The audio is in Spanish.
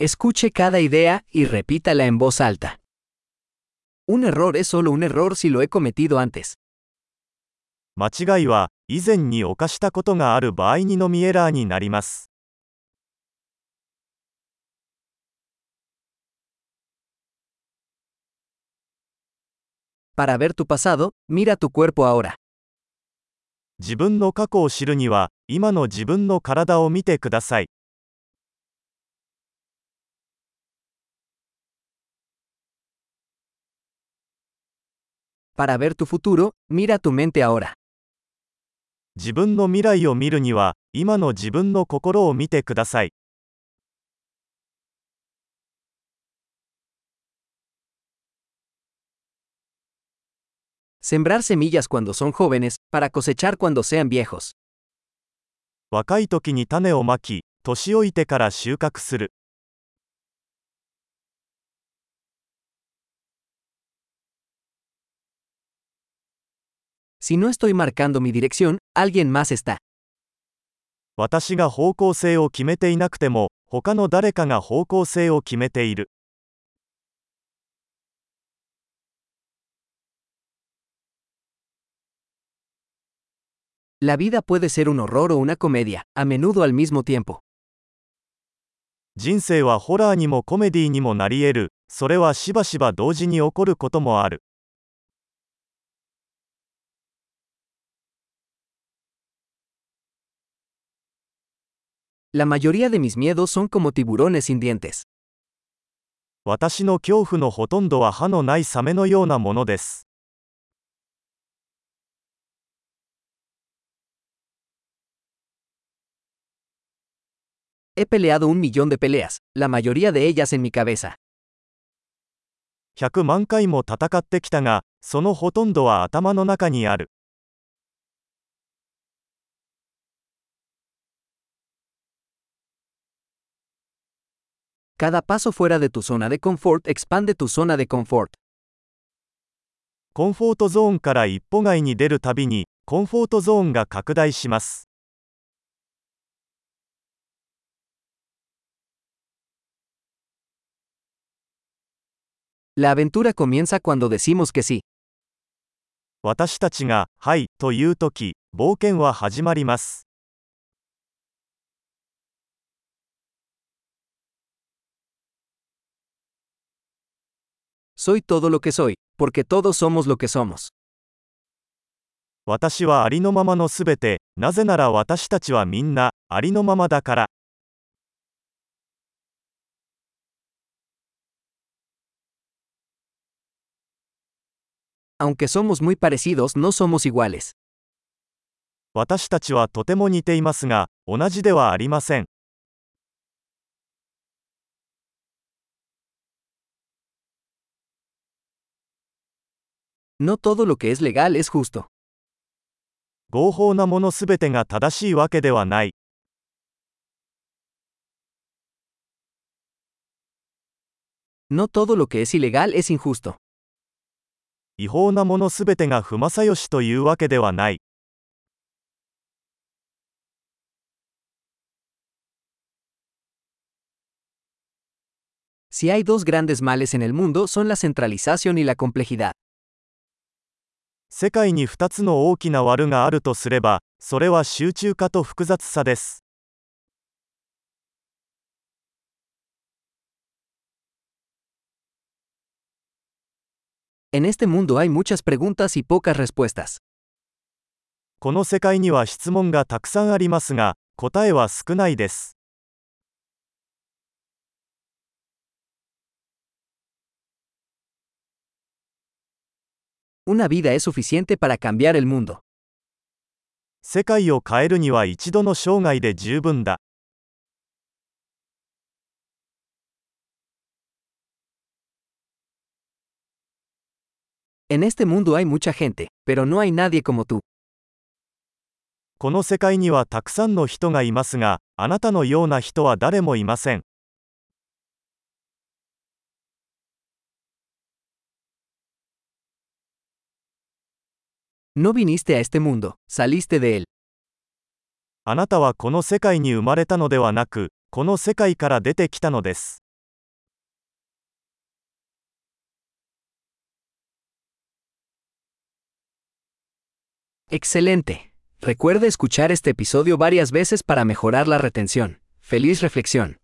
Escuche cada idea y repítala en voz alta. Un error es solo un error si lo he cometido antes. 間違いは以前に犯したことがある場合にのみエラーになります Para ver tu pasado, mira tu cuerpo ahora. 自分の過去を知るには今の自分の体を見てください Para ver tu futuro, mira tu mente ahora. 自分の未来を見るには今の自分の心を見てください Sembrar semillas cuando son jóvenes, para cosechar cuando sean viejos. 若い時に種をまき年老いてから収穫する Si no estoy marcando mi dirección, alguien más está. 私が方向性を決めていなくても他の誰かが方向性を決めている La vida puede ser un horror o una comedia, a menudo al mismo tiempo. 人生はホラーにもコメディにもなり得るそれはしばしば同時に起こることもある La mayoría de mis miedos son como tiburones sin dientes. 私の恐怖のほとんどは歯のないサメのようなものです He peleado un millón de peleas, la mayoría de ellas en mi cabeza. 100万回も戦ってきたがそのほとんどは頭の中にある Cada paso fuera de tu zona de confort ォートコンフォートゾーンから一歩外に出るたびにコンフォートゾーンが拡大します私たちが「はい」という時冒険は始まります「Soy todo lo que soy, porque todos somos lo que somos. 私はありのままのすべてなぜなら私たちはみんなありのままだから Aunque somos muy parecidos, no somos iguales. 私たちはとても似ていますが同じではありません No todo lo que es legal es justo. 合法なものすべてが正しいわけではない No todo lo que es ilegal es injusto. 違法なものすべてが不正よしというわけではない Si hay dos grandes males en el mundo son la centralización y la complejidad. 世界に2つの大きな悪があるとすればそれは集中化と複雑さです En este mundo hay muchas preguntas y pocas respuestas. この世界には質問がたくさんありますが答えは少ないです Una vida es suficiente para cambiar el mundo. 世界を変えるには一度の生涯で十分だ En este mundo hay mucha gente, pero no hay nadie como tú. この世界にはたくさんの人がいますがあなたのような人は誰もいません No viniste a este mundo, saliste de él. あなたはこの世界に生まれたのではなく、この世界から出てきたのです。Excelente. Recuerda escuchar este episodio varias veces para mejorar la retención. Feliz reflexión.